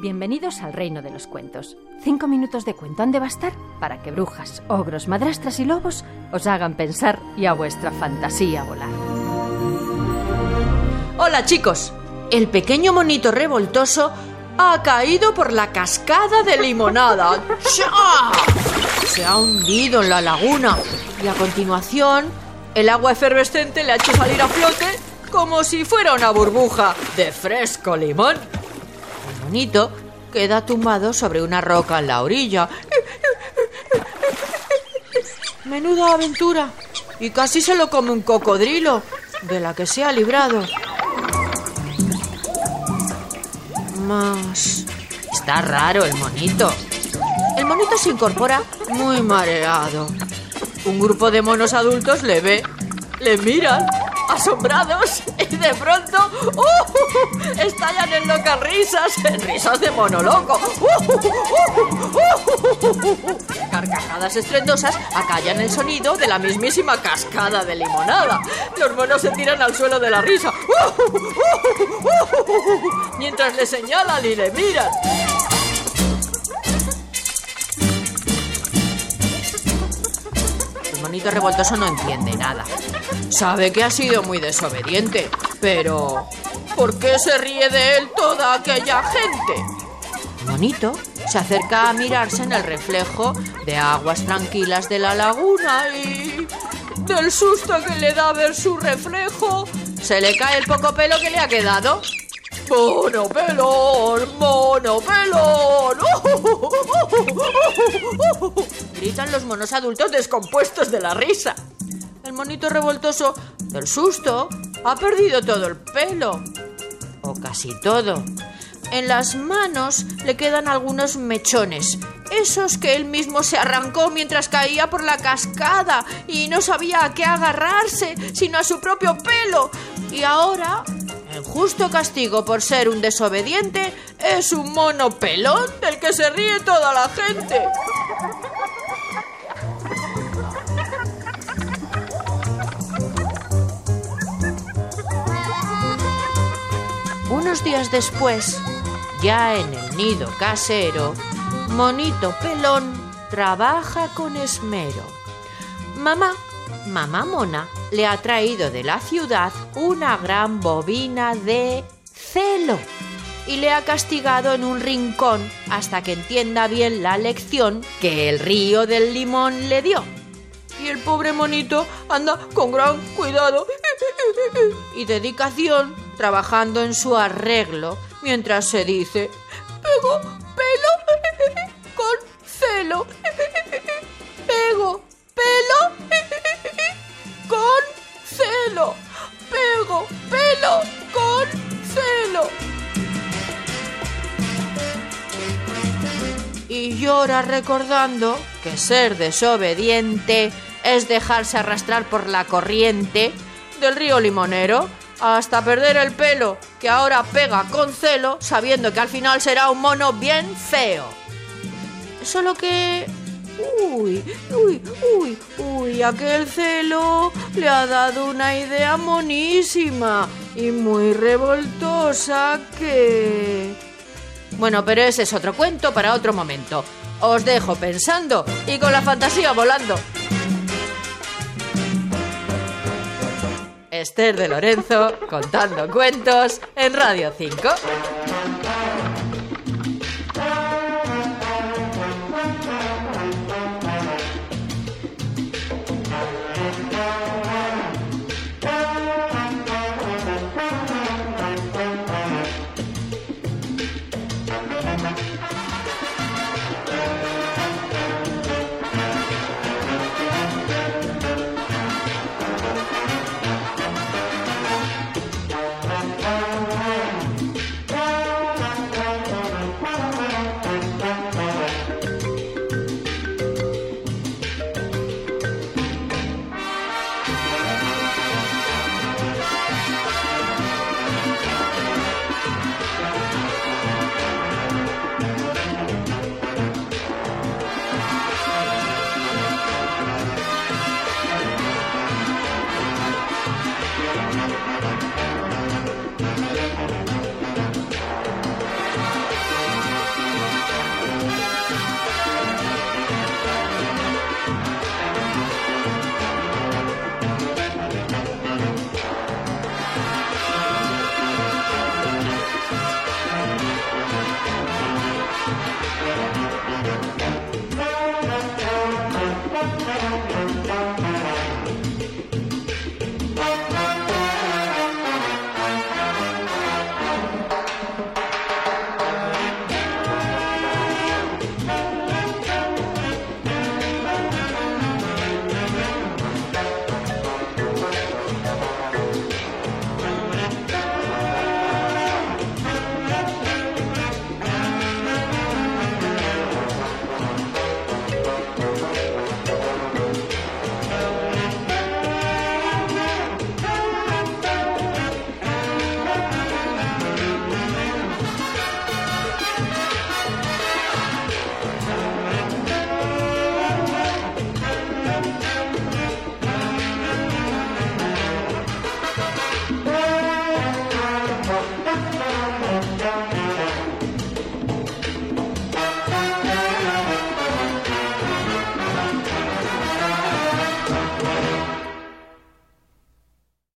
Bienvenidos al reino de los cuentos. Cinco minutos de cuento han de bastar para que brujas, ogros, madrastras y lobos os hagan pensar y a vuestra fantasía volar. Hola chicos, el pequeño monito revoltoso ha caído por la cascada de limonada. Se ha hundido en la laguna y a continuación el agua efervescente le ha hecho salir a flote como si fuera una burbuja de fresco limón. Monito queda tumbado sobre una roca en la orilla. Menuda aventura. Y casi se lo come un cocodrilo, de la que se ha librado. Más... Está raro el monito. El monito se incorpora muy mareado. Un grupo de monos adultos le ve, le miran asombrados y de pronto ¡uh! estallan en locas risas, en risas de monoloco. ¡Uh! Carcajadas estrendosas acallan el sonido de la mismísima cascada de limonada. Los monos se tiran al suelo de la risa mientras le señalan y le miran. El monito revoltoso no entiende nada. Sabe que ha sido muy desobediente, pero ¿por qué se ríe de él toda aquella gente? Monito se acerca a mirarse en el reflejo de aguas tranquilas de la laguna y del susto que le da ver su reflejo, se le cae el poco pelo que le ha quedado. ¡Mono pelón! ¡Mono pelón! Gritan los monos adultos descompuestos de la risa. Monito revoltoso, del susto, ha perdido todo el pelo. O casi todo. En las manos le quedan algunos mechones, esos que él mismo se arrancó mientras caía por la cascada y no sabía a qué agarrarse, sino a su propio pelo. Y ahora, el justo castigo por ser un desobediente es un mono pelón del que se ríe toda la gente. Unos días después, ya en el nido casero, Monito Pelón trabaja con esmero. Mamá, mamá Mona, le ha traído de la ciudad una gran bobina de celo y le ha castigado en un rincón hasta que entienda bien la lección que el río del limón le dio. Y el pobre monito anda con gran cuidado y dedicación trabajando en su arreglo mientras se dice, pego pelo con celo, pego pelo con celo, pego pelo con celo. Y llora recordando que ser desobediente es dejarse arrastrar por la corriente del río limonero hasta perder el pelo, que ahora pega con celo, sabiendo que al final será un mono bien feo. Solo que... Uy, uy, uy, uy, aquel celo le ha dado una idea monísima y muy revoltosa que... Bueno, pero ese es otro cuento para otro momento. Os dejo pensando y con la fantasía volando. Esther de Lorenzo contando cuentos en Radio 5.